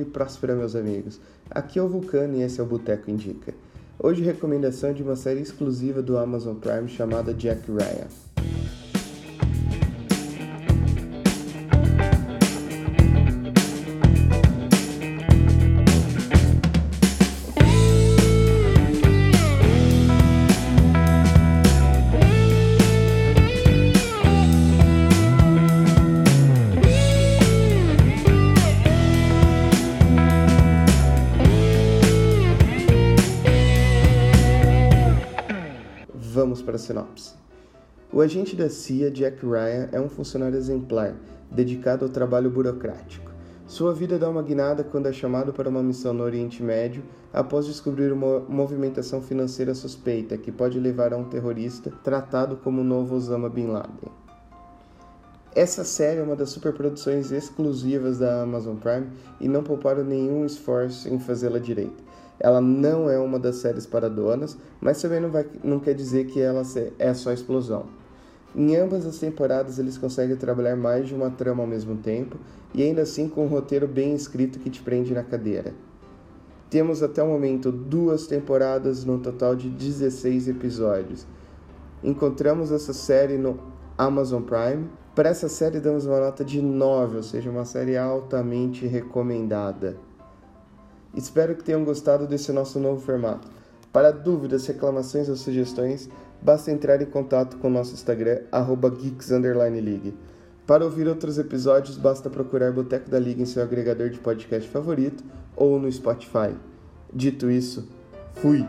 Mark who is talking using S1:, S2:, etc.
S1: e próspera, meus amigos. Aqui é o Vulcano e esse é o Boteco Indica. Hoje, recomendação de uma série exclusiva do Amazon Prime chamada Jack Ryan. Vamos para a sinopse. O agente da CIA, Jack Ryan, é um funcionário exemplar, dedicado ao trabalho burocrático. Sua vida dá uma guinada quando é chamado para uma missão no Oriente Médio após descobrir uma movimentação financeira suspeita que pode levar a um terrorista tratado como o novo Osama Bin Laden. Essa série é uma das superproduções exclusivas da Amazon Prime e não pouparam nenhum esforço em fazê-la direito. Ela não é uma das séries para donas, mas também não, vai, não quer dizer que ela é só explosão. Em ambas as temporadas eles conseguem trabalhar mais de uma trama ao mesmo tempo e ainda assim com um roteiro bem escrito que te prende na cadeira. Temos até o momento duas temporadas no total de 16 episódios. Encontramos essa série no Amazon Prime. Para essa série damos uma nota de 9, ou seja, uma série altamente recomendada. Espero que tenham gostado desse nosso novo formato. Para dúvidas, reclamações ou sugestões, basta entrar em contato com o nosso Instagram, geeks_league. Para ouvir outros episódios, basta procurar Boteco da Liga em seu agregador de podcast favorito ou no Spotify. Dito isso, fui!